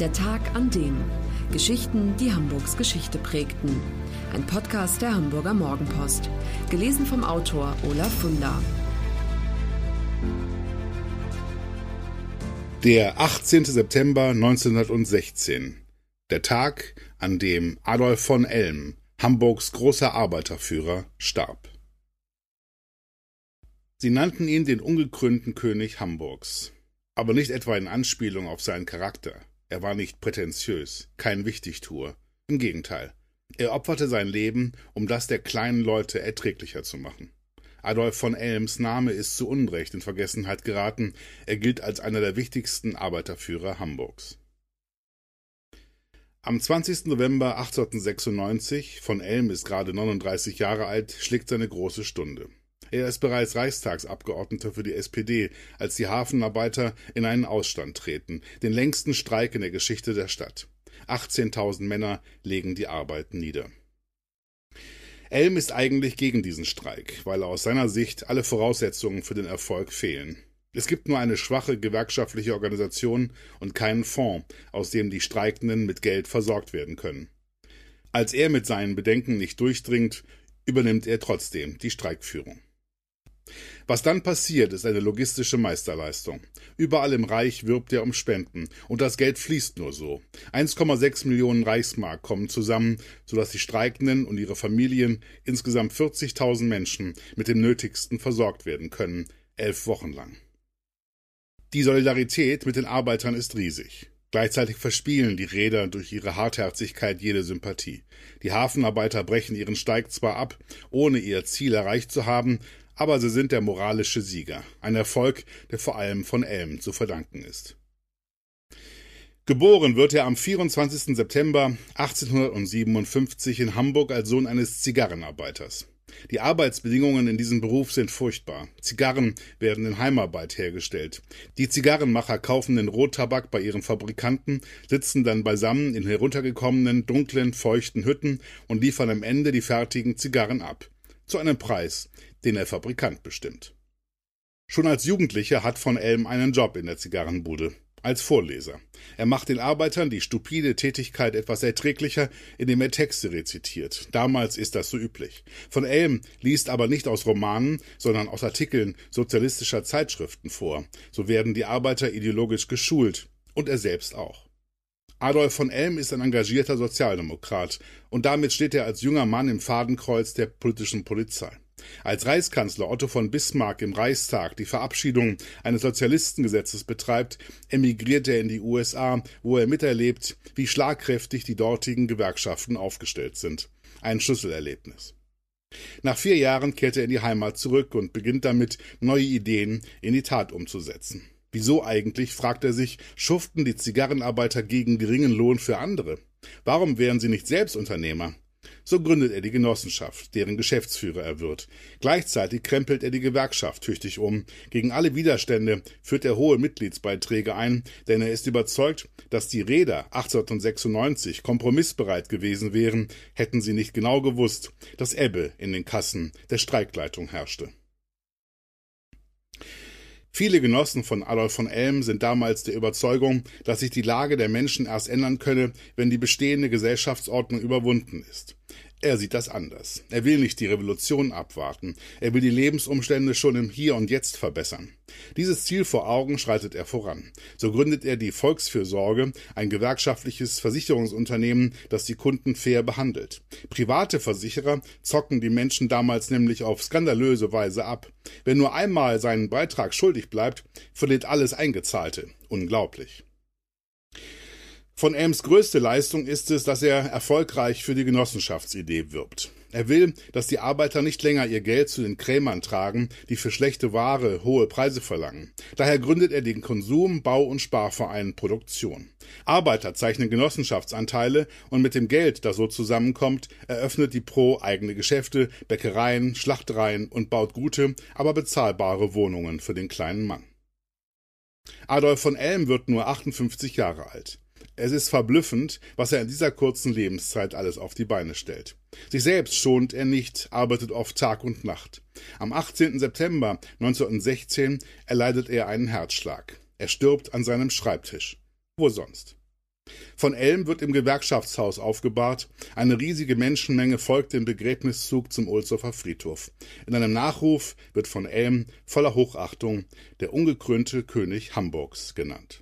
Der Tag an dem. Geschichten, die Hamburgs Geschichte prägten. Ein Podcast der Hamburger Morgenpost. Gelesen vom Autor Olaf Funder. Der 18. September 1916. Der Tag, an dem Adolf von Elm, Hamburgs großer Arbeiterführer, starb. Sie nannten ihn den ungekrönten König Hamburgs, aber nicht etwa in Anspielung auf seinen Charakter. Er war nicht prätentiös, kein Wichtigtuer. Im Gegenteil. Er opferte sein Leben, um das der kleinen Leute erträglicher zu machen. Adolf von Elms Name ist zu Unrecht in Vergessenheit geraten. Er gilt als einer der wichtigsten Arbeiterführer Hamburgs. Am 20. November 1896, von Elm ist gerade 39 Jahre alt, schlägt seine große Stunde. Er ist bereits Reichstagsabgeordneter für die SPD, als die Hafenarbeiter in einen Ausstand treten, den längsten Streik in der Geschichte der Stadt. 18.000 Männer legen die Arbeit nieder. Elm ist eigentlich gegen diesen Streik, weil aus seiner Sicht alle Voraussetzungen für den Erfolg fehlen. Es gibt nur eine schwache gewerkschaftliche Organisation und keinen Fonds, aus dem die Streikenden mit Geld versorgt werden können. Als er mit seinen Bedenken nicht durchdringt, übernimmt er trotzdem die Streikführung. Was dann passiert, ist eine logistische Meisterleistung. Überall im Reich wirbt er um Spenden, und das Geld fließt nur so. 1,6 Millionen Reichsmark kommen zusammen, sodass die Streikenden und ihre Familien, insgesamt 40.000 Menschen, mit dem Nötigsten versorgt werden können, elf Wochen lang. Die Solidarität mit den Arbeitern ist riesig. Gleichzeitig verspielen die Räder durch ihre Hartherzigkeit jede Sympathie. Die Hafenarbeiter brechen ihren Steig zwar ab, ohne ihr Ziel erreicht zu haben, aber sie sind der moralische Sieger, ein Erfolg, der vor allem von Elm zu verdanken ist. Geboren wird er am 24. September 1857 in Hamburg als Sohn eines Zigarrenarbeiters. Die Arbeitsbedingungen in diesem Beruf sind furchtbar. Zigarren werden in Heimarbeit hergestellt. Die Zigarrenmacher kaufen den Rottabak bei ihren Fabrikanten, sitzen dann beisammen in heruntergekommenen, dunklen, feuchten Hütten und liefern am Ende die fertigen Zigarren ab. Zu einem Preis, den der Fabrikant bestimmt. Schon als Jugendlicher hat von Elm einen Job in der Zigarrenbude als Vorleser. Er macht den Arbeitern die stupide Tätigkeit etwas erträglicher, indem er Texte rezitiert. Damals ist das so üblich. Von Elm liest aber nicht aus Romanen, sondern aus Artikeln sozialistischer Zeitschriften vor. So werden die Arbeiter ideologisch geschult und er selbst auch. Adolf von Elm ist ein engagierter Sozialdemokrat und damit steht er als junger Mann im Fadenkreuz der politischen Polizei. Als Reichskanzler Otto von Bismarck im Reichstag die Verabschiedung eines Sozialistengesetzes betreibt, emigriert er in die USA, wo er miterlebt, wie schlagkräftig die dortigen Gewerkschaften aufgestellt sind. Ein Schlüsselerlebnis. Nach vier Jahren kehrt er in die Heimat zurück und beginnt damit, neue Ideen in die Tat umzusetzen. Wieso eigentlich, fragt er sich, schuften die Zigarrenarbeiter gegen geringen Lohn für andere? Warum wären sie nicht selbst Unternehmer? So gründet er die Genossenschaft, deren Geschäftsführer er wird. Gleichzeitig krempelt er die Gewerkschaft tüchtig um. Gegen alle Widerstände führt er hohe Mitgliedsbeiträge ein, denn er ist überzeugt, dass die Räder 1896 kompromissbereit gewesen wären, hätten sie nicht genau gewusst, dass Ebbe in den Kassen der Streikleitung herrschte. Viele Genossen von Adolf von Elm sind damals der Überzeugung, dass sich die Lage der Menschen erst ändern könne, wenn die bestehende Gesellschaftsordnung überwunden ist. Er sieht das anders. Er will nicht die Revolution abwarten. Er will die Lebensumstände schon im Hier und Jetzt verbessern. Dieses Ziel vor Augen schreitet er voran. So gründet er die Volksfürsorge, ein gewerkschaftliches Versicherungsunternehmen, das die Kunden fair behandelt. Private Versicherer zocken die Menschen damals nämlich auf skandalöse Weise ab. Wer nur einmal seinen Beitrag schuldig bleibt, verliert alles Eingezahlte. Unglaublich. Von Elms größte Leistung ist es, dass er erfolgreich für die Genossenschaftsidee wirbt. Er will, dass die Arbeiter nicht länger ihr Geld zu den Krämern tragen, die für schlechte Ware hohe Preise verlangen. Daher gründet er den Konsum-, Bau- und Sparverein Produktion. Arbeiter zeichnen Genossenschaftsanteile und mit dem Geld, das so zusammenkommt, eröffnet die Pro eigene Geschäfte, Bäckereien, Schlachtereien und baut gute, aber bezahlbare Wohnungen für den kleinen Mann. Adolf von Elm wird nur 58 Jahre alt. Es ist verblüffend, was er in dieser kurzen Lebenszeit alles auf die Beine stellt. Sich selbst schont er nicht, arbeitet oft Tag und Nacht. Am 18. September 1916 erleidet er einen Herzschlag. Er stirbt an seinem Schreibtisch. Wo sonst? Von Elm wird im Gewerkschaftshaus aufgebahrt. Eine riesige Menschenmenge folgt dem Begräbniszug zum Ohlsdorfer Friedhof. In einem Nachruf wird von Elm voller Hochachtung der ungekrönte König Hamburgs genannt.